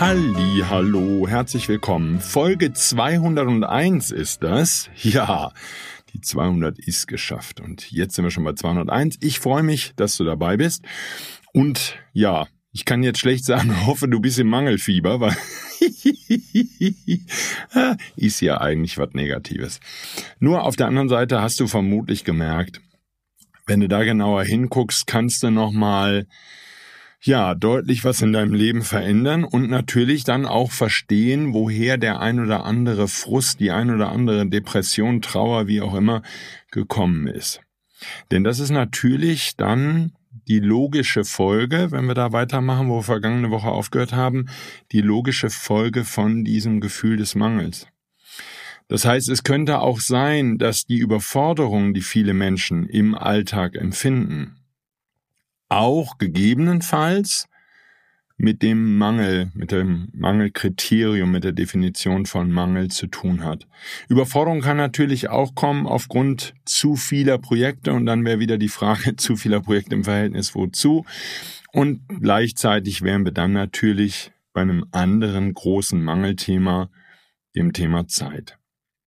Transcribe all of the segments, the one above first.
Halli, hallo, herzlich willkommen. Folge 201 ist das. Ja, die 200 ist geschafft und jetzt sind wir schon bei 201. Ich freue mich, dass du dabei bist und ja, ich kann jetzt schlecht sagen, hoffe, du bist im Mangelfieber, weil ist ja eigentlich was Negatives. Nur auf der anderen Seite hast du vermutlich gemerkt, wenn du da genauer hinguckst, kannst du noch mal ja, deutlich was in deinem Leben verändern und natürlich dann auch verstehen, woher der ein oder andere Frust, die ein oder andere Depression, Trauer, wie auch immer, gekommen ist. Denn das ist natürlich dann die logische Folge, wenn wir da weitermachen, wo wir vergangene Woche aufgehört haben, die logische Folge von diesem Gefühl des Mangels. Das heißt, es könnte auch sein, dass die Überforderung, die viele Menschen im Alltag empfinden, auch gegebenenfalls mit dem Mangel, mit dem Mangelkriterium, mit der Definition von Mangel zu tun hat. Überforderung kann natürlich auch kommen aufgrund zu vieler Projekte und dann wäre wieder die Frage zu vieler Projekte im Verhältnis wozu. Und gleichzeitig wären wir dann natürlich bei einem anderen großen Mangelthema, dem Thema Zeit.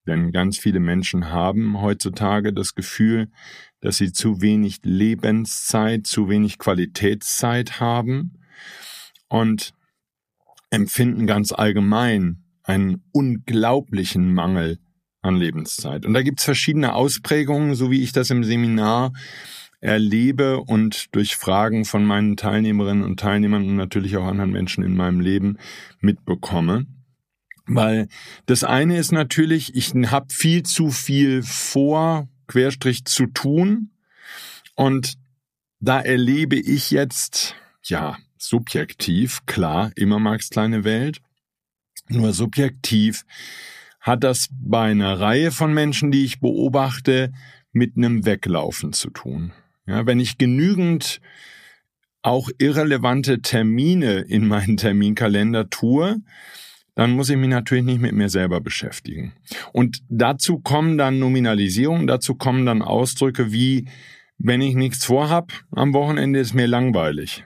Denn ganz viele Menschen haben heutzutage das Gefühl, dass sie zu wenig Lebenszeit, zu wenig Qualitätszeit haben und empfinden ganz allgemein einen unglaublichen Mangel an Lebenszeit. Und da gibt's verschiedene Ausprägungen, so wie ich das im Seminar erlebe und durch Fragen von meinen Teilnehmerinnen und Teilnehmern und natürlich auch anderen Menschen in meinem Leben mitbekomme. Weil das eine ist natürlich, ich habe viel zu viel vor, Querstrich zu tun. Und da erlebe ich jetzt, ja, subjektiv, klar, immer Marx kleine Welt. Nur subjektiv hat das bei einer Reihe von Menschen, die ich beobachte, mit einem Weglaufen zu tun. Ja, wenn ich genügend auch irrelevante Termine in meinen Terminkalender tue, dann muss ich mich natürlich nicht mit mir selber beschäftigen. Und dazu kommen dann Nominalisierungen, dazu kommen dann Ausdrücke wie, wenn ich nichts vorhab, am Wochenende ist mir langweilig.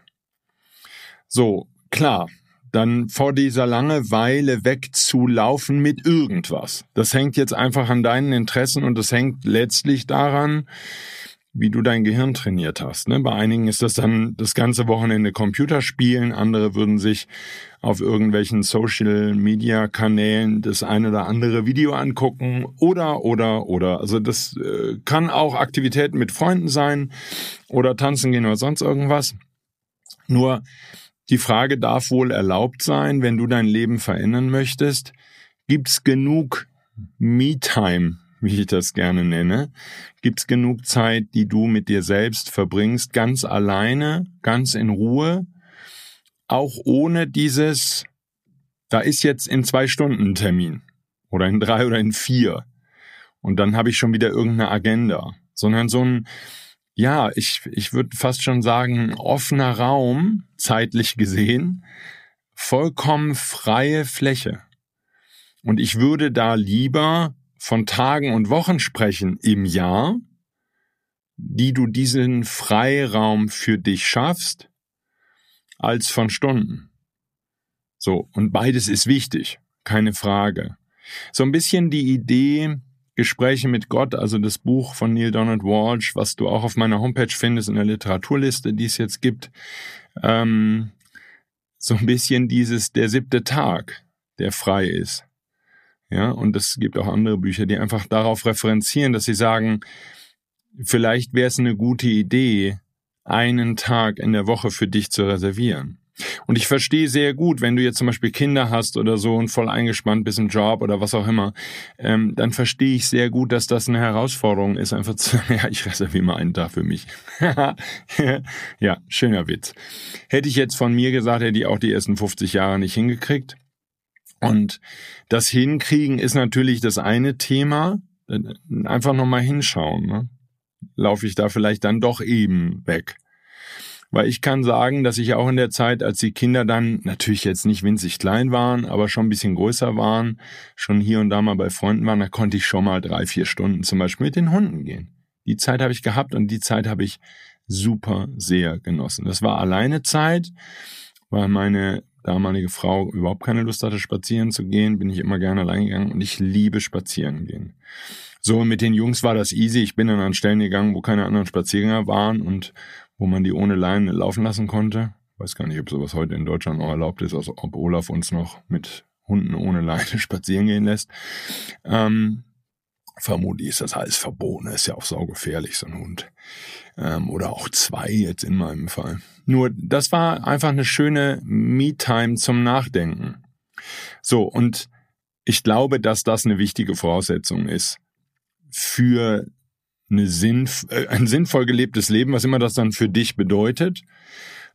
So, klar, dann vor dieser Langeweile wegzulaufen mit irgendwas. Das hängt jetzt einfach an deinen Interessen und das hängt letztlich daran, wie du dein Gehirn trainiert hast. Ne? Bei einigen ist das dann das ganze Wochenende Computerspielen, andere würden sich auf irgendwelchen Social-Media-Kanälen das ein oder andere Video angucken oder, oder, oder. Also das äh, kann auch Aktivitäten mit Freunden sein oder tanzen gehen oder sonst irgendwas. Nur die Frage darf wohl erlaubt sein, wenn du dein Leben verändern möchtest, gibt's genug Me-Time wie ich das gerne nenne, gibt's genug Zeit, die du mit dir selbst verbringst, ganz alleine, ganz in Ruhe, auch ohne dieses, da ist jetzt in zwei Stunden Termin oder in drei oder in vier und dann habe ich schon wieder irgendeine Agenda, sondern so ein, ja, ich, ich würde fast schon sagen, offener Raum, zeitlich gesehen, vollkommen freie Fläche. Und ich würde da lieber von Tagen und Wochen sprechen im Jahr, die du diesen Freiraum für dich schaffst, als von Stunden. So, und beides ist wichtig, keine Frage. So ein bisschen die Idee, Gespräche mit Gott, also das Buch von Neil Donald Walsh, was du auch auf meiner Homepage findest in der Literaturliste, die es jetzt gibt, ähm, so ein bisschen dieses der siebte Tag, der frei ist. Ja, und es gibt auch andere Bücher, die einfach darauf referenzieren, dass sie sagen, vielleicht wäre es eine gute Idee, einen Tag in der Woche für dich zu reservieren. Und ich verstehe sehr gut, wenn du jetzt zum Beispiel Kinder hast oder so und voll eingespannt bist im Job oder was auch immer, ähm, dann verstehe ich sehr gut, dass das eine Herausforderung ist, einfach zu sagen, ja, ich reserviere mal einen Tag für mich. ja, schöner Witz. Hätte ich jetzt von mir gesagt, hätte ich auch die ersten 50 Jahre nicht hingekriegt. Und das Hinkriegen ist natürlich das eine Thema. Einfach nochmal hinschauen. Ne? Laufe ich da vielleicht dann doch eben weg? Weil ich kann sagen, dass ich auch in der Zeit, als die Kinder dann natürlich jetzt nicht winzig klein waren, aber schon ein bisschen größer waren, schon hier und da mal bei Freunden waren, da konnte ich schon mal drei, vier Stunden zum Beispiel mit den Hunden gehen. Die Zeit habe ich gehabt und die Zeit habe ich super sehr genossen. Das war alleine Zeit, weil meine damalige Frau überhaupt keine Lust hatte, spazieren zu gehen, bin ich immer gerne allein gegangen und ich liebe spazieren gehen. So, mit den Jungs war das easy. Ich bin dann an Stellen gegangen, wo keine anderen Spaziergänger waren und wo man die ohne Leine laufen lassen konnte. Weiß gar nicht, ob sowas heute in Deutschland noch erlaubt ist, also ob Olaf uns noch mit Hunden ohne Leine spazieren gehen lässt. Ähm, vermutlich ist das alles verboten. ist ja auch saugefährlich, so ein Hund. Ähm, oder auch zwei jetzt in meinem Fall. Nur, das war einfach eine schöne Me-Time zum Nachdenken. So, und ich glaube, dass das eine wichtige Voraussetzung ist für eine Sinn, äh, ein sinnvoll gelebtes Leben, was immer das dann für dich bedeutet.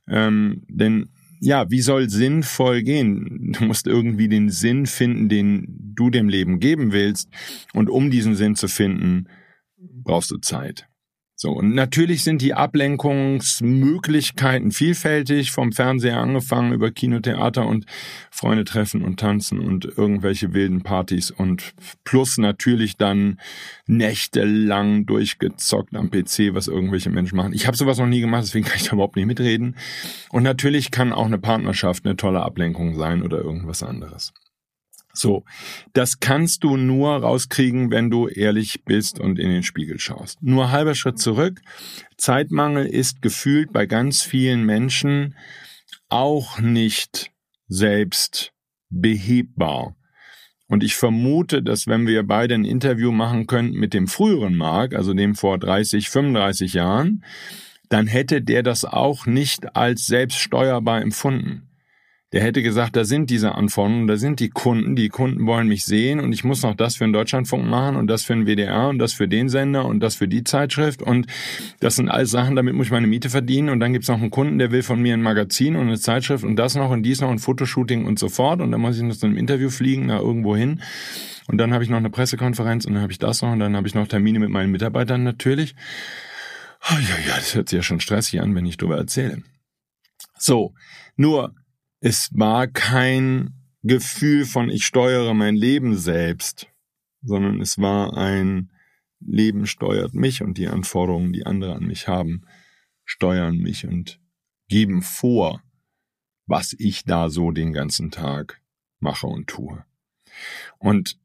Ähm, denn ja, wie soll sinnvoll gehen? Du musst irgendwie den Sinn finden, den du dem Leben geben willst. Und um diesen Sinn zu finden, brauchst du Zeit. So, und natürlich sind die Ablenkungsmöglichkeiten vielfältig, vom Fernseher angefangen über Kinotheater und Freunde treffen und tanzen und irgendwelche wilden Partys und plus natürlich dann nächtelang durchgezockt am PC, was irgendwelche Menschen machen. Ich habe sowas noch nie gemacht, deswegen kann ich da überhaupt nicht mitreden. Und natürlich kann auch eine Partnerschaft eine tolle Ablenkung sein oder irgendwas anderes. So, das kannst du nur rauskriegen, wenn du ehrlich bist und in den Spiegel schaust. Nur halber Schritt zurück. Zeitmangel ist gefühlt bei ganz vielen Menschen auch nicht selbst behebbar. Und ich vermute, dass wenn wir beide ein Interview machen könnten mit dem früheren Mark, also dem vor 30, 35 Jahren, dann hätte der das auch nicht als selbststeuerbar empfunden. Der hätte gesagt, da sind diese Anforderungen, da sind die Kunden, die Kunden wollen mich sehen und ich muss noch das für den Deutschlandfunk machen und das für den WDR und das für den Sender und das für die Zeitschrift und das sind alles Sachen, damit muss ich meine Miete verdienen und dann gibt's noch einen Kunden, der will von mir ein Magazin und eine Zeitschrift und das noch und dies noch ein Fotoshooting und so fort und dann muss ich noch zu einem Interview fliegen, da irgendwo hin und dann habe ich noch eine Pressekonferenz und dann habe ich das noch und dann habe ich noch Termine mit meinen Mitarbeitern natürlich. Oh, ja, ja, das hört sich ja schon stressig an, wenn ich drüber erzähle. So, nur es war kein Gefühl von ich steuere mein Leben selbst, sondern es war ein Leben steuert mich und die Anforderungen, die andere an mich haben, steuern mich und geben vor, was ich da so den ganzen Tag mache und tue. Und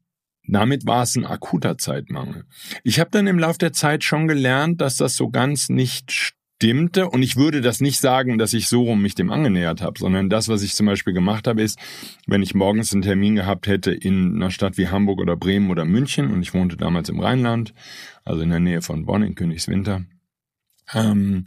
damit war es ein akuter Zeitmangel. Ich habe dann im Laufe der Zeit schon gelernt, dass das so ganz nicht stimmte. Und ich würde das nicht sagen, dass ich so rum mich dem angenähert habe, sondern das, was ich zum Beispiel gemacht habe, ist, wenn ich morgens einen Termin gehabt hätte in einer Stadt wie Hamburg oder Bremen oder München und ich wohnte damals im Rheinland, also in der Nähe von Bonn in Königswinter, ähm,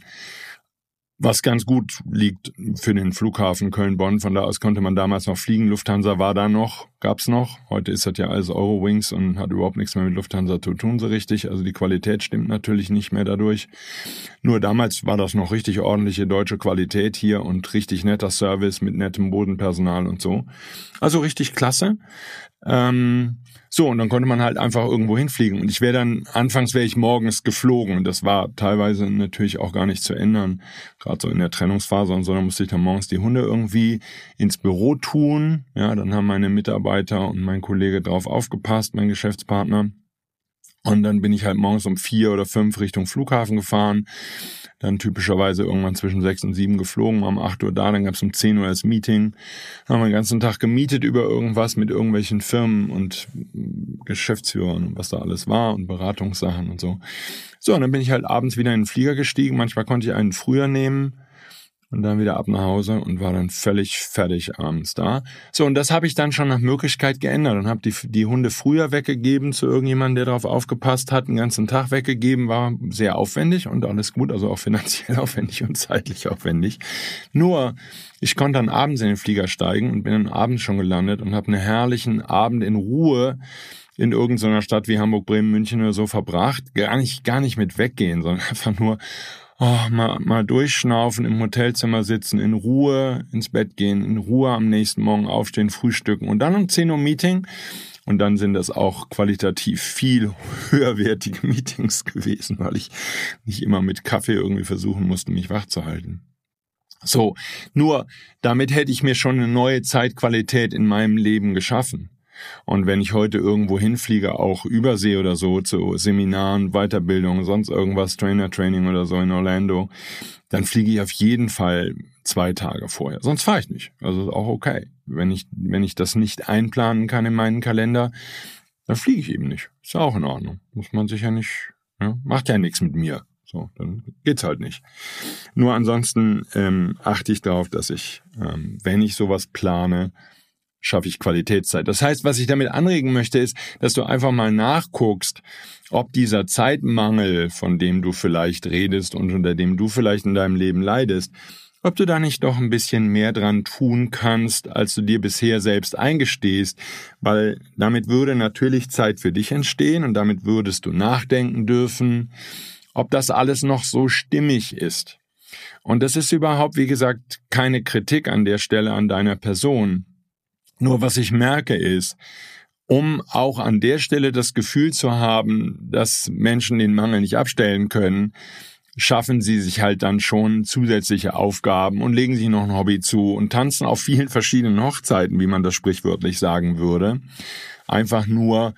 was ganz gut liegt für den Flughafen Köln-Bonn. Von da aus konnte man damals noch fliegen. Lufthansa war da noch, gab's noch. Heute ist das ja alles Eurowings und hat überhaupt nichts mehr mit Lufthansa zu tun, so richtig. Also die Qualität stimmt natürlich nicht mehr dadurch. Nur damals war das noch richtig ordentliche deutsche Qualität hier und richtig netter Service mit nettem Bodenpersonal und so. Also richtig klasse. Ähm, so, und dann konnte man halt einfach irgendwo hinfliegen. Und ich wäre dann, anfangs wäre ich morgens geflogen. Und das war teilweise natürlich auch gar nicht zu ändern, gerade so in der Trennungsphase und so. Musste ich dann morgens die Hunde irgendwie ins Büro tun. Ja, dann haben meine Mitarbeiter und mein Kollege drauf aufgepasst, mein Geschäftspartner. Und dann bin ich halt morgens um vier oder fünf Richtung Flughafen gefahren dann typischerweise irgendwann zwischen sechs und sieben geflogen, um acht Uhr da, dann gab es um zehn Uhr das Meeting, haben wir den ganzen Tag gemietet über irgendwas mit irgendwelchen Firmen und Geschäftsführern und was da alles war und Beratungssachen und so. So, und dann bin ich halt abends wieder in den Flieger gestiegen, manchmal konnte ich einen früher nehmen und dann wieder ab nach Hause und war dann völlig fertig abends da. So, und das habe ich dann schon nach Möglichkeit geändert und habe die, die Hunde früher weggegeben zu irgendjemandem, der darauf aufgepasst hat, den ganzen Tag weggegeben, war sehr aufwendig und alles gut, also auch finanziell aufwendig und zeitlich aufwendig. Nur, ich konnte dann abends in den Flieger steigen und bin dann abends schon gelandet und habe einen herrlichen Abend in Ruhe in irgendeiner Stadt wie Hamburg, Bremen, München oder so verbracht. Gar nicht, gar nicht mit weggehen, sondern einfach nur, oh, mal, mal durchschnaufen, im Hotelzimmer sitzen, in Ruhe ins Bett gehen, in Ruhe am nächsten Morgen aufstehen, frühstücken und dann um 10 Uhr Meeting. Und dann sind das auch qualitativ viel höherwertige Meetings gewesen, weil ich nicht immer mit Kaffee irgendwie versuchen musste, mich wach zu halten. So, nur damit hätte ich mir schon eine neue Zeitqualität in meinem Leben geschaffen. Und wenn ich heute irgendwo hinfliege, auch übersee oder so, zu Seminaren, Weiterbildung, sonst irgendwas, Trainer-Training oder so in Orlando, dann fliege ich auf jeden Fall zwei Tage vorher. Sonst fahre ich nicht. Also ist auch okay. Wenn ich, wenn ich das nicht einplanen kann in meinen Kalender, dann fliege ich eben nicht. Ist ja auch in Ordnung. Muss man sich ja nicht, ja, macht ja nichts mit mir. So, dann geht's halt nicht. Nur ansonsten ähm, achte ich darauf, dass ich, ähm, wenn ich sowas plane, schaffe ich Qualitätszeit. Das heißt, was ich damit anregen möchte, ist, dass du einfach mal nachguckst, ob dieser Zeitmangel, von dem du vielleicht redest und unter dem du vielleicht in deinem Leben leidest, ob du da nicht doch ein bisschen mehr dran tun kannst, als du dir bisher selbst eingestehst, weil damit würde natürlich Zeit für dich entstehen und damit würdest du nachdenken dürfen, ob das alles noch so stimmig ist. Und das ist überhaupt, wie gesagt, keine Kritik an der Stelle an deiner Person. Nur was ich merke ist, um auch an der Stelle das Gefühl zu haben, dass Menschen den Mangel nicht abstellen können, schaffen sie sich halt dann schon zusätzliche Aufgaben und legen sich noch ein Hobby zu und tanzen auf vielen verschiedenen Hochzeiten, wie man das sprichwörtlich sagen würde. Einfach nur,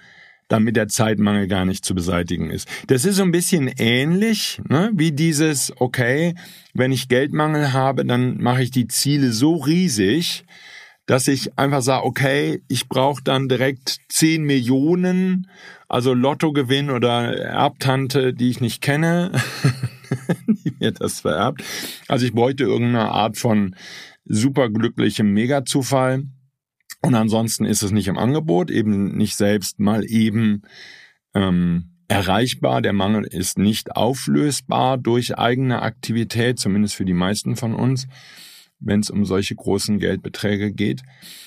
damit der Zeitmangel gar nicht zu beseitigen ist. Das ist so ein bisschen ähnlich ne, wie dieses, okay, wenn ich Geldmangel habe, dann mache ich die Ziele so riesig, dass ich einfach sage, okay, ich brauche dann direkt 10 Millionen, also Lottogewinn oder Erbtante, die ich nicht kenne, die mir das vererbt. Also ich bräuchte irgendeine Art von superglücklichem Megazufall. Und ansonsten ist es nicht im Angebot, eben nicht selbst mal eben ähm, erreichbar. Der Mangel ist nicht auflösbar durch eigene Aktivität, zumindest für die meisten von uns wenn es um solche großen Geldbeträge geht.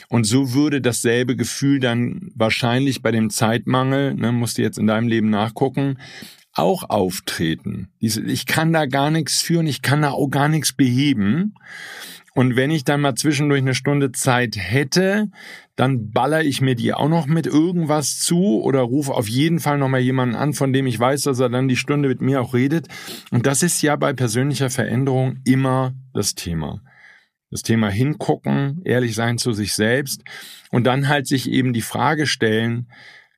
Und so würde dasselbe Gefühl dann wahrscheinlich bei dem Zeitmangel, ne, musst du jetzt in deinem Leben nachgucken, auch auftreten. Ich kann da gar nichts führen, ich kann da auch gar nichts beheben. Und wenn ich dann mal zwischendurch eine Stunde Zeit hätte, dann baller ich mir die auch noch mit irgendwas zu oder rufe auf jeden Fall nochmal jemanden an, von dem ich weiß, dass er dann die Stunde mit mir auch redet. Und das ist ja bei persönlicher Veränderung immer das Thema. Das Thema hingucken, ehrlich sein zu sich selbst und dann halt sich eben die Frage stellen,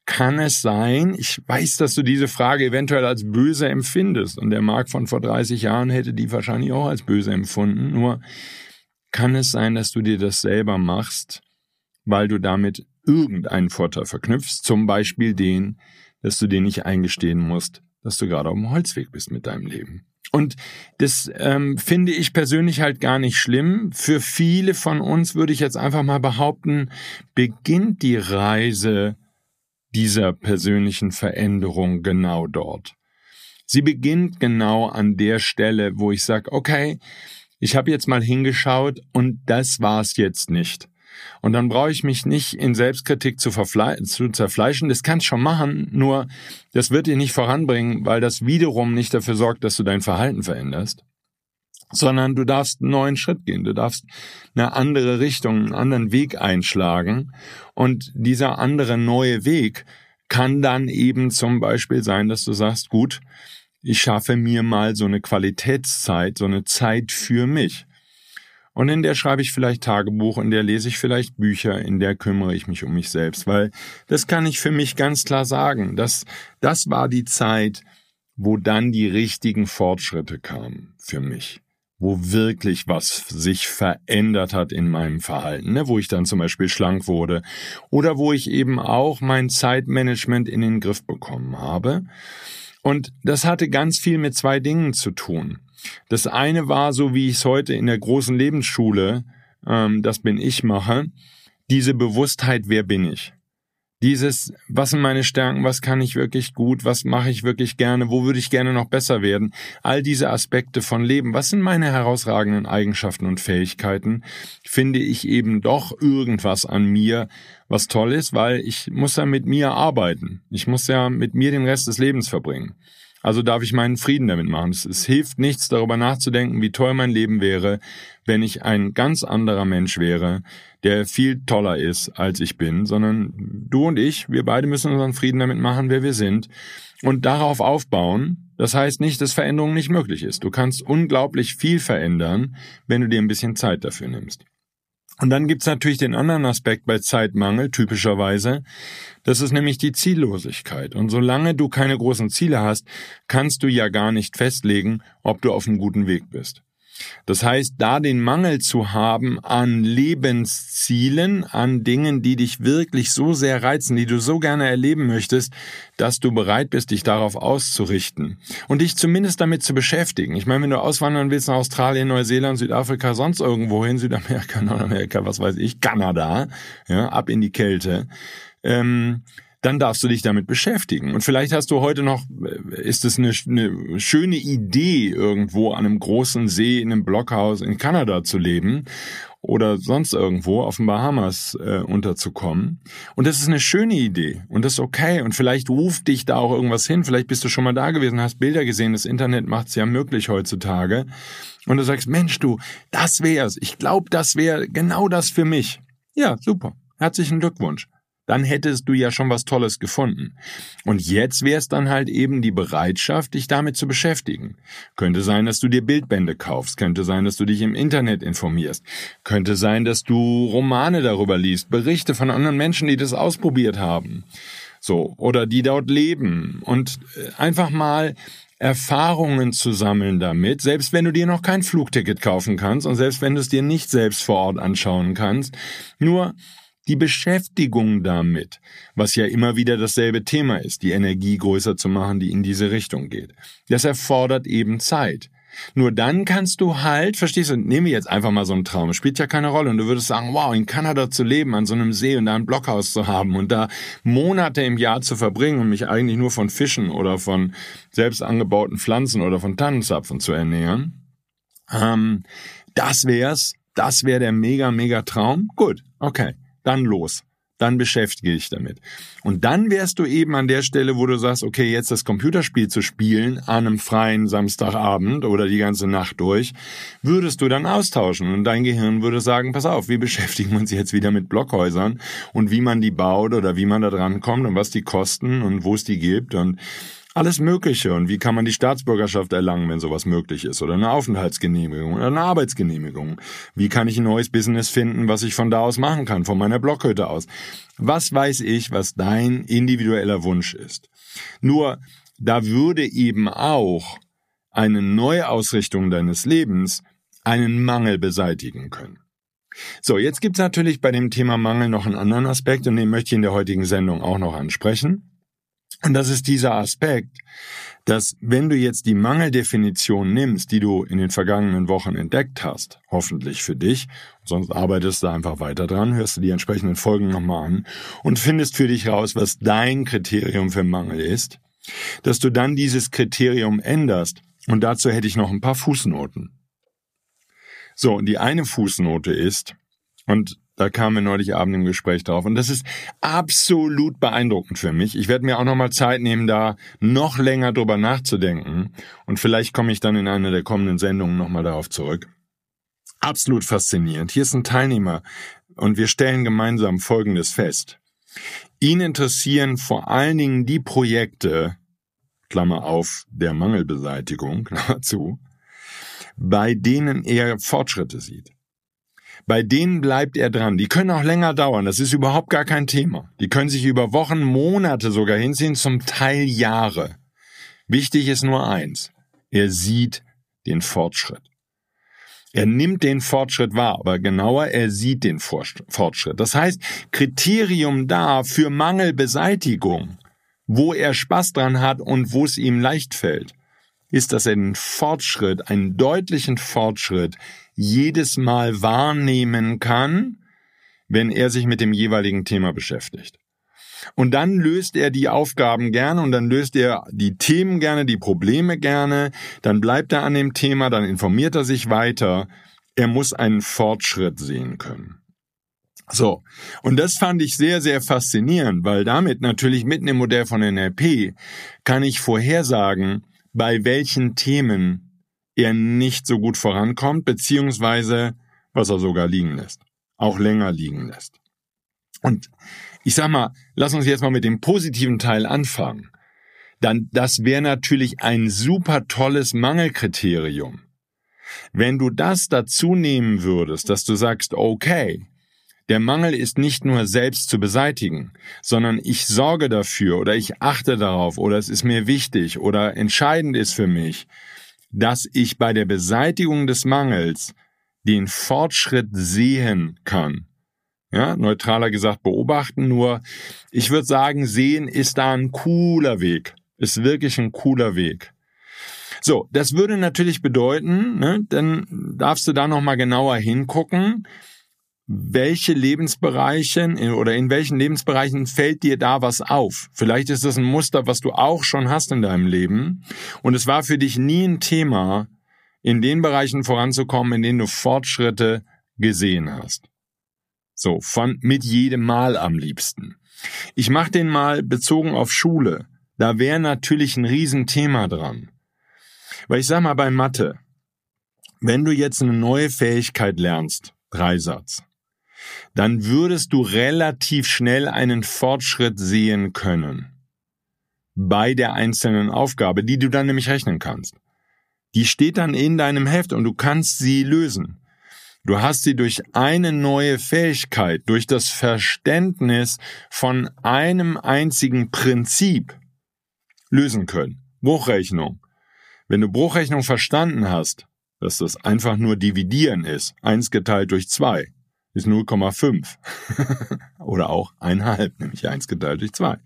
kann es sein, ich weiß, dass du diese Frage eventuell als böse empfindest und der Marc von vor 30 Jahren hätte die wahrscheinlich auch als böse empfunden, nur kann es sein, dass du dir das selber machst, weil du damit irgendeinen Vorteil verknüpfst, zum Beispiel den, dass du dir nicht eingestehen musst, dass du gerade auf dem Holzweg bist mit deinem Leben. Und das ähm, finde ich persönlich halt gar nicht schlimm. Für viele von uns würde ich jetzt einfach mal behaupten, beginnt die Reise dieser persönlichen Veränderung genau dort. Sie beginnt genau an der Stelle, wo ich sage, okay, ich habe jetzt mal hingeschaut und das war's jetzt nicht. Und dann brauche ich mich nicht in Selbstkritik zu, zu zerfleischen. Das kannst schon machen, nur das wird dir nicht voranbringen, weil das wiederum nicht dafür sorgt, dass du dein Verhalten veränderst sondern du darfst einen neuen Schritt gehen, du darfst eine andere Richtung, einen anderen Weg einschlagen und dieser andere neue Weg kann dann eben zum Beispiel sein, dass du sagst, gut, ich schaffe mir mal so eine Qualitätszeit, so eine Zeit für mich. Und in der schreibe ich vielleicht Tagebuch, in der lese ich vielleicht Bücher, in der kümmere ich mich um mich selbst, weil das kann ich für mich ganz klar sagen. Das, das war die Zeit, wo dann die richtigen Fortschritte kamen für mich wo wirklich was sich verändert hat in meinem Verhalten, ne? wo ich dann zum Beispiel schlank wurde oder wo ich eben auch mein Zeitmanagement in den Griff bekommen habe. Und das hatte ganz viel mit zwei Dingen zu tun. Das eine war, so wie ich es heute in der großen Lebensschule, ähm, das bin ich mache, diese Bewusstheit, wer bin ich? Dieses, was sind meine Stärken, was kann ich wirklich gut, was mache ich wirklich gerne, wo würde ich gerne noch besser werden, all diese Aspekte von Leben, was sind meine herausragenden Eigenschaften und Fähigkeiten, finde ich eben doch irgendwas an mir, was toll ist, weil ich muss ja mit mir arbeiten. Ich muss ja mit mir den Rest des Lebens verbringen. Also darf ich meinen Frieden damit machen. Es, es, hilft nichts, darüber nachzudenken, wie toll mein Leben wäre, wenn ich ein ganz anderer Mensch wäre, der viel toller ist, als ich bin, sondern du und ich, wir beide müssen unseren Frieden damit machen, wer wir sind und darauf aufbauen. Das heißt nicht, dass Veränderung nicht möglich ist. Du kannst unglaublich viel verändern, wenn du dir ein bisschen Zeit dafür nimmst. Und dann gibt's natürlich den anderen Aspekt bei Zeitmangel, typischerweise. Das ist nämlich die Ziellosigkeit. Und solange du keine großen Ziele hast, kannst du ja gar nicht festlegen, ob du auf einem guten Weg bist. Das heißt, da den Mangel zu haben an Lebenszielen, an Dingen, die dich wirklich so sehr reizen, die du so gerne erleben möchtest, dass du bereit bist, dich darauf auszurichten und dich zumindest damit zu beschäftigen. Ich meine, wenn du auswandern willst nach Australien, Neuseeland, Südafrika, sonst irgendwo hin, Südamerika, Nordamerika, was weiß ich, Kanada, ja, ab in die Kälte. Ähm, dann darfst du dich damit beschäftigen. Und vielleicht hast du heute noch, ist es eine, eine schöne Idee, irgendwo an einem großen See in einem Blockhaus in Kanada zu leben oder sonst irgendwo auf den Bahamas äh, unterzukommen. Und das ist eine schöne Idee und das ist okay. Und vielleicht ruft dich da auch irgendwas hin. Vielleicht bist du schon mal da gewesen, hast Bilder gesehen. Das Internet macht es ja möglich heutzutage. Und du sagst, Mensch, du, das wär's. Ich glaube, das wäre genau das für mich. Ja, super. Herzlichen Glückwunsch dann hättest du ja schon was Tolles gefunden. Und jetzt wäre es dann halt eben die Bereitschaft, dich damit zu beschäftigen. Könnte sein, dass du dir Bildbände kaufst, könnte sein, dass du dich im Internet informierst, könnte sein, dass du Romane darüber liest, Berichte von anderen Menschen, die das ausprobiert haben. So, oder die dort leben und äh, einfach mal Erfahrungen zu sammeln damit, selbst wenn du dir noch kein Flugticket kaufen kannst und selbst wenn du es dir nicht selbst vor Ort anschauen kannst, nur die Beschäftigung damit, was ja immer wieder dasselbe Thema ist, die Energie größer zu machen, die in diese Richtung geht. Das erfordert eben Zeit. Nur dann kannst du halt, verstehst du, nehmen wir jetzt einfach mal so einen Traum, spielt ja keine Rolle und du würdest sagen, wow, in Kanada zu leben, an so einem See und da ein Blockhaus zu haben und da Monate im Jahr zu verbringen und mich eigentlich nur von Fischen oder von selbst angebauten Pflanzen oder von Tannenzapfen zu ernähren. Ähm, das wär's, das wäre der mega, mega Traum. Gut, okay dann los. Dann beschäftige dich damit. Und dann wärst du eben an der Stelle, wo du sagst, okay, jetzt das Computerspiel zu spielen an einem freien Samstagabend oder die ganze Nacht durch, würdest du dann austauschen und dein Gehirn würde sagen, pass auf, wir beschäftigen uns jetzt wieder mit Blockhäusern und wie man die baut oder wie man da dran kommt und was die kosten und wo es die gibt und alles Mögliche. Und wie kann man die Staatsbürgerschaft erlangen, wenn sowas möglich ist? Oder eine Aufenthaltsgenehmigung oder eine Arbeitsgenehmigung? Wie kann ich ein neues Business finden, was ich von da aus machen kann, von meiner Blockhütte aus? Was weiß ich, was dein individueller Wunsch ist? Nur, da würde eben auch eine Neuausrichtung deines Lebens einen Mangel beseitigen können. So, jetzt gibt's natürlich bei dem Thema Mangel noch einen anderen Aspekt und den möchte ich in der heutigen Sendung auch noch ansprechen. Und das ist dieser Aspekt, dass wenn du jetzt die Mangeldefinition nimmst, die du in den vergangenen Wochen entdeckt hast, hoffentlich für dich, sonst arbeitest du einfach weiter dran, hörst du die entsprechenden Folgen nochmal an und findest für dich raus, was dein Kriterium für Mangel ist, dass du dann dieses Kriterium änderst. Und dazu hätte ich noch ein paar Fußnoten. So, und die eine Fußnote ist, und da kamen wir neulich Abend im Gespräch drauf. Und das ist absolut beeindruckend für mich. Ich werde mir auch nochmal Zeit nehmen, da noch länger drüber nachzudenken. Und vielleicht komme ich dann in einer der kommenden Sendungen nochmal darauf zurück. Absolut faszinierend. Hier ist ein Teilnehmer und wir stellen gemeinsam Folgendes fest. Ihn interessieren vor allen Dingen die Projekte, Klammer auf, der Mangelbeseitigung, Klammer zu, bei denen er Fortschritte sieht. Bei denen bleibt er dran. Die können auch länger dauern. Das ist überhaupt gar kein Thema. Die können sich über Wochen, Monate sogar hinziehen, zum Teil Jahre. Wichtig ist nur eins. Er sieht den Fortschritt. Er nimmt den Fortschritt wahr, aber genauer, er sieht den Fortschritt. Das heißt, Kriterium da für Mangelbeseitigung wo er Spaß dran hat und wo es ihm leicht fällt, ist, dass er den Fortschritt, einen deutlichen Fortschritt jedes Mal wahrnehmen kann, wenn er sich mit dem jeweiligen Thema beschäftigt. Und dann löst er die Aufgaben gerne und dann löst er die Themen gerne, die Probleme gerne, dann bleibt er an dem Thema, dann informiert er sich weiter. Er muss einen Fortschritt sehen können. So, und das fand ich sehr, sehr faszinierend, weil damit natürlich mitten im Modell von NLP kann ich vorhersagen, bei welchen Themen er nicht so gut vorankommt, beziehungsweise was er sogar liegen lässt, auch länger liegen lässt. Und ich sag mal, lass uns jetzt mal mit dem positiven Teil anfangen. Dann, das wäre natürlich ein super tolles Mangelkriterium. Wenn du das dazu nehmen würdest, dass du sagst, okay, der Mangel ist nicht nur selbst zu beseitigen, sondern ich sorge dafür oder ich achte darauf oder es ist mir wichtig oder entscheidend ist für mich, dass ich bei der Beseitigung des Mangels den Fortschritt sehen kann. Ja, neutraler gesagt beobachten, nur ich würde sagen, sehen ist da ein cooler Weg. Ist wirklich ein cooler Weg. So, das würde natürlich bedeuten, ne, dann darfst du da nochmal genauer hingucken, welche Lebensbereiche oder in welchen Lebensbereichen fällt dir da was auf? Vielleicht ist das ein Muster, was du auch schon hast in deinem Leben und es war für dich nie ein Thema, in den Bereichen voranzukommen, in denen du Fortschritte gesehen hast. So, von mit jedem Mal am liebsten. Ich mache den mal bezogen auf Schule. Da wäre natürlich ein Riesenthema dran. Weil ich sag mal bei Mathe, wenn du jetzt eine neue Fähigkeit lernst, Dreisatz, dann würdest du relativ schnell einen Fortschritt sehen können bei der einzelnen Aufgabe, die du dann nämlich rechnen kannst. Die steht dann in deinem Heft und du kannst sie lösen. Du hast sie durch eine neue Fähigkeit, durch das Verständnis von einem einzigen Prinzip lösen können. Bruchrechnung. Wenn du Bruchrechnung verstanden hast, dass das einfach nur dividieren ist, eins geteilt durch zwei, ist 0,5. Oder auch 1,5, nämlich 1 geteilt durch 2.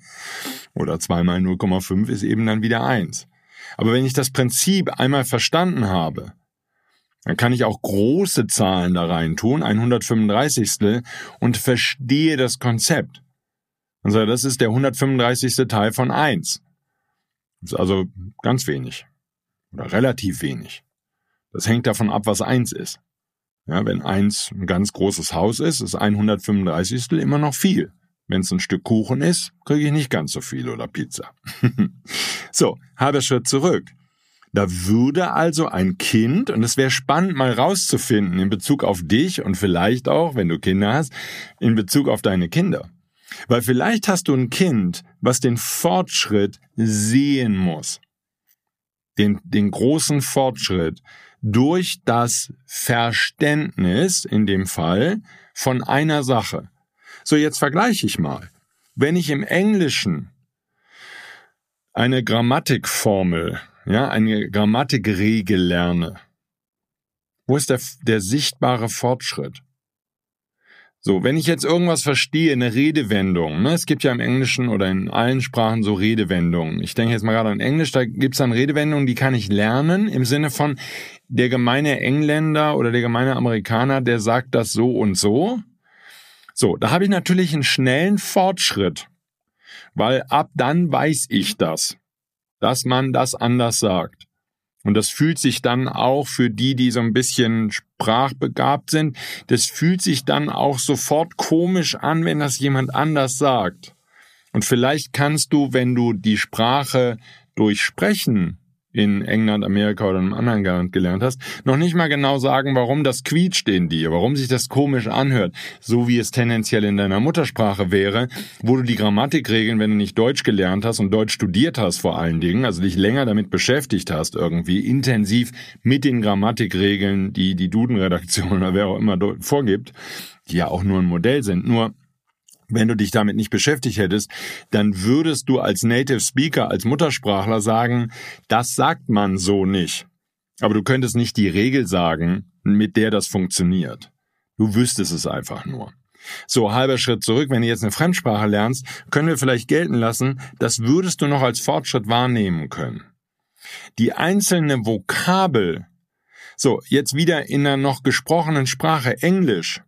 Oder 2 mal 0,5 ist eben dann wieder 1. Aber wenn ich das Prinzip einmal verstanden habe, dann kann ich auch große Zahlen da rein tun, 135. und verstehe das Konzept. Also das ist der 135. Teil von 1. Das ist also ganz wenig. Oder relativ wenig. Das hängt davon ab, was 1 ist. Ja, wenn eins ein ganz großes Haus ist, ist 135. immer noch viel. Wenn es ein Stück Kuchen ist, kriege ich nicht ganz so viel oder Pizza. so, halber Schritt zurück. Da würde also ein Kind, und es wäre spannend mal rauszufinden in Bezug auf dich und vielleicht auch, wenn du Kinder hast, in Bezug auf deine Kinder. Weil vielleicht hast du ein Kind, was den Fortschritt sehen muss. Den, den großen Fortschritt durch das Verständnis, in dem Fall, von einer Sache. So, jetzt vergleiche ich mal. Wenn ich im Englischen eine Grammatikformel, ja, eine Grammatikregel lerne, wo ist der, der sichtbare Fortschritt? So, wenn ich jetzt irgendwas verstehe, eine Redewendung, ne, es gibt ja im Englischen oder in allen Sprachen so Redewendungen. Ich denke jetzt mal gerade an Englisch, da gibt es dann Redewendungen, die kann ich lernen im Sinne von der gemeine Engländer oder der gemeine Amerikaner, der sagt das so und so. So, da habe ich natürlich einen schnellen Fortschritt, weil ab dann weiß ich das, dass man das anders sagt. Und das fühlt sich dann auch für die, die so ein bisschen sprachbegabt sind, das fühlt sich dann auch sofort komisch an, wenn das jemand anders sagt. Und vielleicht kannst du, wenn du die Sprache durch Sprechen in England, Amerika oder einem anderen Land gelernt hast, noch nicht mal genau sagen, warum das quietscht in dir, warum sich das komisch anhört, so wie es tendenziell in deiner Muttersprache wäre, wo du die Grammatikregeln, wenn du nicht Deutsch gelernt hast und Deutsch studiert hast vor allen Dingen, also dich länger damit beschäftigt hast irgendwie, intensiv mit den Grammatikregeln, die die Duden-Redaktion oder wer auch immer vorgibt, die ja auch nur ein Modell sind, nur wenn du dich damit nicht beschäftigt hättest, dann würdest du als Native Speaker, als Muttersprachler sagen, das sagt man so nicht. Aber du könntest nicht die Regel sagen, mit der das funktioniert. Du wüsstest es einfach nur. So, halber Schritt zurück, wenn du jetzt eine Fremdsprache lernst, können wir vielleicht gelten lassen, das würdest du noch als Fortschritt wahrnehmen können. Die einzelne Vokabel, so, jetzt wieder in einer noch gesprochenen Sprache, Englisch,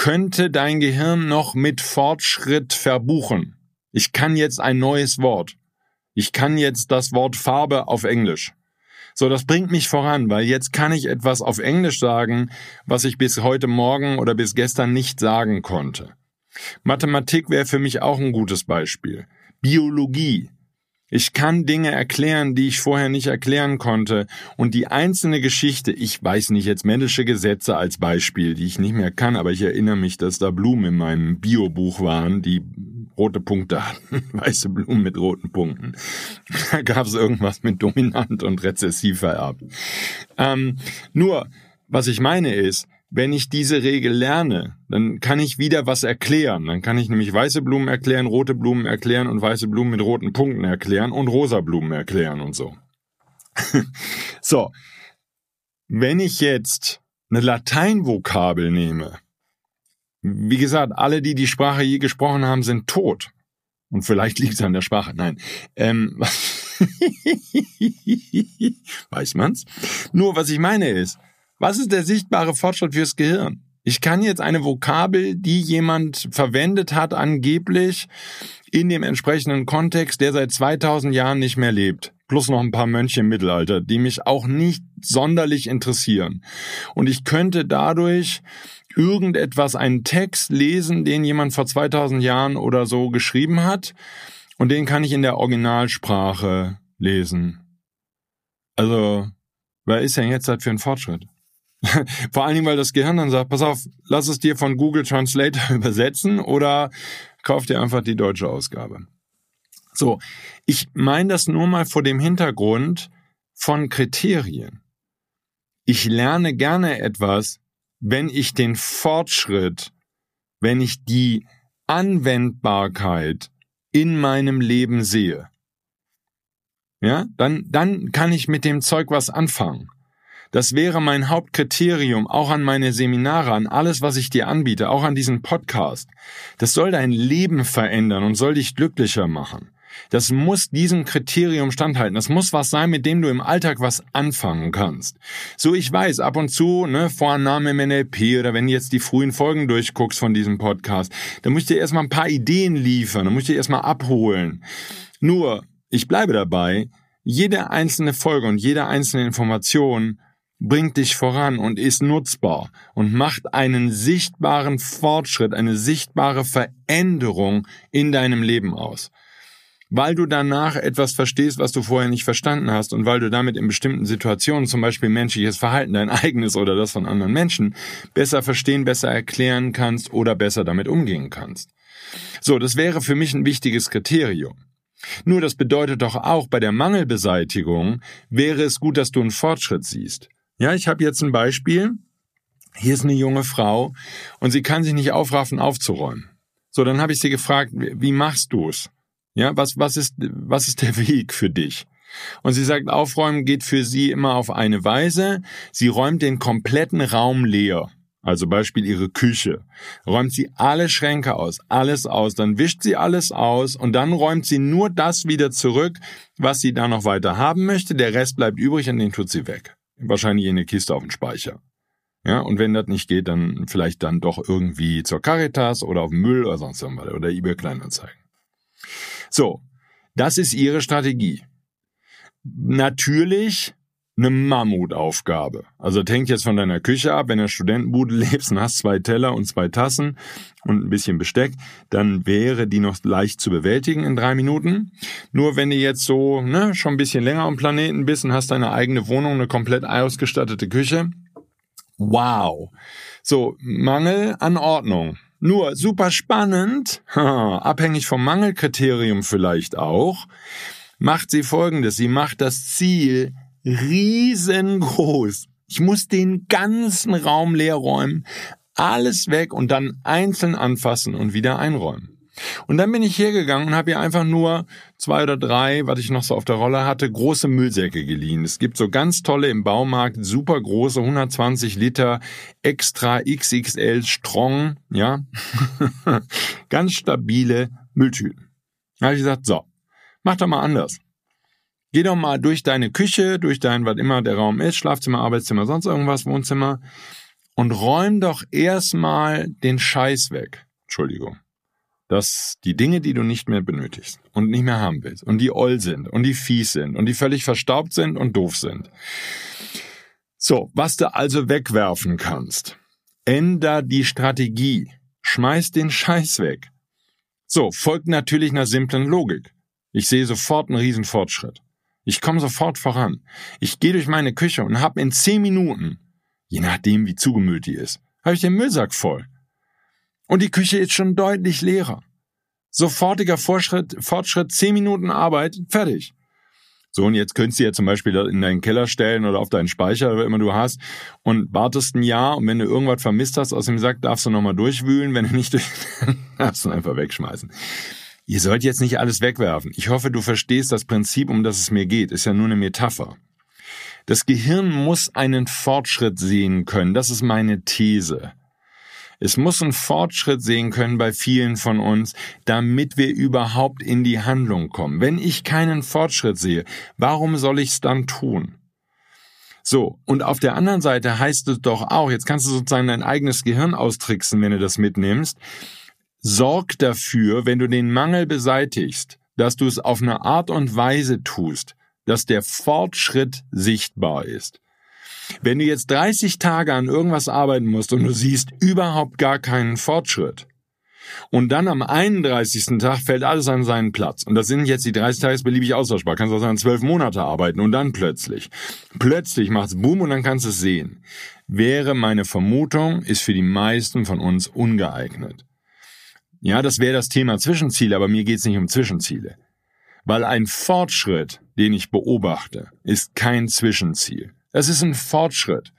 könnte dein Gehirn noch mit Fortschritt verbuchen. Ich kann jetzt ein neues Wort. Ich kann jetzt das Wort Farbe auf Englisch. So, das bringt mich voran, weil jetzt kann ich etwas auf Englisch sagen, was ich bis heute Morgen oder bis gestern nicht sagen konnte. Mathematik wäre für mich auch ein gutes Beispiel. Biologie. Ich kann Dinge erklären, die ich vorher nicht erklären konnte. Und die einzelne Geschichte, ich weiß nicht jetzt männliche Gesetze als Beispiel, die ich nicht mehr kann, aber ich erinnere mich, dass da Blumen in meinem Biobuch waren, die rote Punkte hatten, weiße Blumen mit roten Punkten. Da gab es irgendwas mit dominant und rezessiv vererbt. Ähm, nur, was ich meine ist, wenn ich diese Regel lerne, dann kann ich wieder was erklären. Dann kann ich nämlich weiße Blumen erklären, rote Blumen erklären und weiße Blumen mit roten Punkten erklären und rosa Blumen erklären und so. so. Wenn ich jetzt eine Lateinvokabel nehme, wie gesagt, alle, die die Sprache je gesprochen haben, sind tot. Und vielleicht liegt es an der Sprache. Nein. Ähm, weiß man's? Nur was ich meine ist, was ist der sichtbare Fortschritt fürs Gehirn? Ich kann jetzt eine Vokabel, die jemand verwendet hat, angeblich in dem entsprechenden Kontext, der seit 2000 Jahren nicht mehr lebt. Plus noch ein paar Mönche im Mittelalter, die mich auch nicht sonderlich interessieren. Und ich könnte dadurch irgendetwas, einen Text lesen, den jemand vor 2000 Jahren oder so geschrieben hat. Und den kann ich in der Originalsprache lesen. Also, wer ist denn jetzt halt für ein Fortschritt? Vor allen Dingen, weil das Gehirn dann sagt, pass auf, lass es dir von Google Translator übersetzen oder kauf dir einfach die deutsche Ausgabe. So, ich meine das nur mal vor dem Hintergrund von Kriterien. Ich lerne gerne etwas, wenn ich den Fortschritt, wenn ich die Anwendbarkeit in meinem Leben sehe. Ja, dann, dann kann ich mit dem Zeug was anfangen. Das wäre mein Hauptkriterium, auch an meine Seminare, an alles, was ich dir anbiete, auch an diesen Podcast. Das soll dein Leben verändern und soll dich glücklicher machen. Das muss diesem Kriterium standhalten. Das muss was sein, mit dem du im Alltag was anfangen kannst. So, ich weiß, ab und zu, ne, Vorname im NLP oder wenn du jetzt die frühen Folgen durchguckst von diesem Podcast, da muss ich dir erstmal ein paar Ideen liefern, da muss ich dir erstmal abholen. Nur, ich bleibe dabei, jede einzelne Folge und jede einzelne Information bringt dich voran und ist nutzbar und macht einen sichtbaren Fortschritt, eine sichtbare Veränderung in deinem Leben aus. Weil du danach etwas verstehst, was du vorher nicht verstanden hast und weil du damit in bestimmten Situationen, zum Beispiel menschliches Verhalten, dein eigenes oder das von anderen Menschen, besser verstehen, besser erklären kannst oder besser damit umgehen kannst. So, das wäre für mich ein wichtiges Kriterium. Nur das bedeutet doch auch, bei der Mangelbeseitigung wäre es gut, dass du einen Fortschritt siehst. Ja, ich habe jetzt ein Beispiel. Hier ist eine junge Frau und sie kann sich nicht aufraffen, aufzuräumen. So, dann habe ich sie gefragt, wie machst du es? Ja, was, was ist, was ist der Weg für dich? Und sie sagt, aufräumen geht für sie immer auf eine Weise. Sie räumt den kompletten Raum leer. Also Beispiel ihre Küche. Räumt sie alle Schränke aus, alles aus, dann wischt sie alles aus und dann räumt sie nur das wieder zurück, was sie da noch weiter haben möchte. Der Rest bleibt übrig und den tut sie weg wahrscheinlich in eine Kiste auf den Speicher. Ja, und wenn das nicht geht, dann vielleicht dann doch irgendwie zur Caritas oder auf Müll oder sonst irgendwas oder eBay Kleinanzeigen. So, das ist ihre Strategie. Natürlich eine Mammutaufgabe. Also das hängt jetzt von deiner Küche ab. Wenn du in der Studentenbude lebst und hast zwei Teller und zwei Tassen und ein bisschen Besteck, dann wäre die noch leicht zu bewältigen in drei Minuten. Nur wenn du jetzt so ne, schon ein bisschen länger am Planeten bist und hast deine eigene Wohnung, eine komplett ausgestattete Küche, wow. So, Mangel an Ordnung. Nur super spannend, abhängig vom Mangelkriterium vielleicht auch, macht sie folgendes. Sie macht das Ziel riesengroß. Ich muss den ganzen Raum leer räumen, alles weg und dann einzeln anfassen und wieder einräumen. Und dann bin ich hergegangen und habe ihr einfach nur zwei oder drei, was ich noch so auf der Rolle hatte, große Müllsäcke geliehen. Es gibt so ganz tolle im Baumarkt, super große, 120 Liter, extra XXL Strong, ja, ganz stabile Mülltüten. Da habe ich gesagt, so, mach doch mal anders. Geh doch mal durch deine Küche, durch dein, was immer der Raum ist, Schlafzimmer, Arbeitszimmer, sonst irgendwas, Wohnzimmer, und räum doch erstmal den Scheiß weg. Entschuldigung dass die Dinge, die du nicht mehr benötigst und nicht mehr haben willst und die oll sind und die fies sind und die völlig verstaubt sind und doof sind. So, was du also wegwerfen kannst. Änder die Strategie. Schmeiß den Scheiß weg. So, folgt natürlich einer simplen Logik. Ich sehe sofort einen riesen Fortschritt. Ich komme sofort voran. Ich gehe durch meine Küche und habe in zehn Minuten, je nachdem wie zugemüllt die ist, habe ich den Müllsack voll. Und die Küche ist schon deutlich leerer. Sofortiger Fortschritt, Fortschritt, zehn Minuten Arbeit, fertig. So, und jetzt könntest du ja zum Beispiel in deinen Keller stellen oder auf deinen Speicher, was immer du hast, und wartest ein Jahr und wenn du irgendwas vermisst hast aus dem Sack, darfst du nochmal durchwühlen, wenn du nicht, darfst du einfach wegschmeißen. Ihr sollt jetzt nicht alles wegwerfen. Ich hoffe, du verstehst das Prinzip, um das es mir geht. Ist ja nur eine Metapher. Das Gehirn muss einen Fortschritt sehen können. Das ist meine These. Es muss einen Fortschritt sehen können bei vielen von uns, damit wir überhaupt in die Handlung kommen. Wenn ich keinen Fortschritt sehe, warum soll ich es dann tun? So, und auf der anderen Seite heißt es doch auch, jetzt kannst du sozusagen dein eigenes Gehirn austricksen, wenn du das mitnimmst. Sorg dafür, wenn du den Mangel beseitigst, dass du es auf eine Art und Weise tust, dass der Fortschritt sichtbar ist. Wenn du jetzt 30 Tage an irgendwas arbeiten musst und du siehst überhaupt gar keinen Fortschritt, und dann am 31. Tag fällt alles an seinen Platz. Und das sind jetzt die 30 Tage beliebig austauschbar. Kannst auch sagen, zwölf Monate arbeiten und dann plötzlich. Plötzlich macht's Boom und dann kannst du es sehen. Wäre meine Vermutung, ist für die meisten von uns ungeeignet. Ja, das wäre das Thema Zwischenziele, aber mir geht's nicht um Zwischenziele. Weil ein Fortschritt, den ich beobachte, ist kein Zwischenziel. Es ist ein Fortschritt.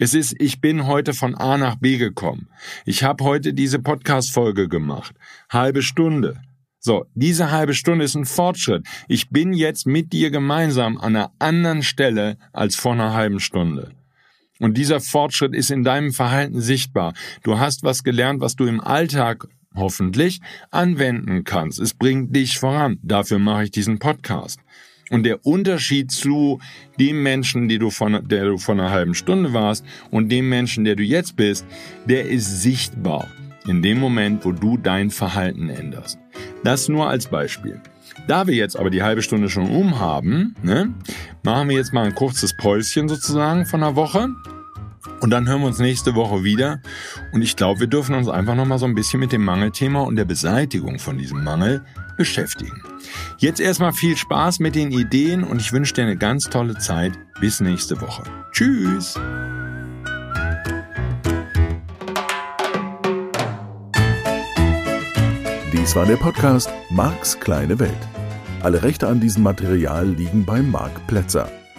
Es ist, ich bin heute von A nach B gekommen. Ich habe heute diese Podcast-Folge gemacht. Halbe Stunde. So, diese halbe Stunde ist ein Fortschritt. Ich bin jetzt mit dir gemeinsam an einer anderen Stelle als vor einer halben Stunde. Und dieser Fortschritt ist in deinem Verhalten sichtbar. Du hast was gelernt, was du im Alltag hoffentlich anwenden kannst. Es bringt dich voran. Dafür mache ich diesen Podcast. Und der Unterschied zu dem Menschen, die du von, der du vor einer halben Stunde warst und dem Menschen, der du jetzt bist, der ist sichtbar in dem Moment, wo du dein Verhalten änderst. Das nur als Beispiel. Da wir jetzt aber die halbe Stunde schon um haben, ne, machen wir jetzt mal ein kurzes Päuschen sozusagen von einer Woche. Und dann hören wir uns nächste Woche wieder. Und ich glaube, wir dürfen uns einfach nochmal so ein bisschen mit dem Mangelthema und der Beseitigung von diesem Mangel beschäftigen. Jetzt erstmal viel Spaß mit den Ideen und ich wünsche dir eine ganz tolle Zeit. Bis nächste Woche. Tschüss! Dies war der Podcast Marks kleine Welt. Alle Rechte an diesem Material liegen bei Marc Plätzer.